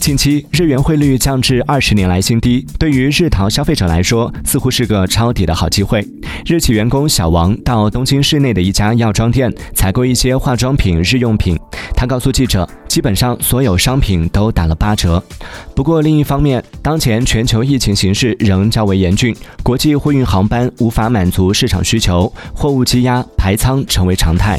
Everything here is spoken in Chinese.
近期日元汇率降至二十年来新低对于日淘消费者来说似乎是个抄底的好机会。日企员工小王到东京市内的一家药妆店采购一些化妆品日用品他告诉记者基本上所有商品都打了八折。不过另一方面当前全球疫情形势仍较为严峻国际货运航班无法满足市场需求货物积压排仓成为常态。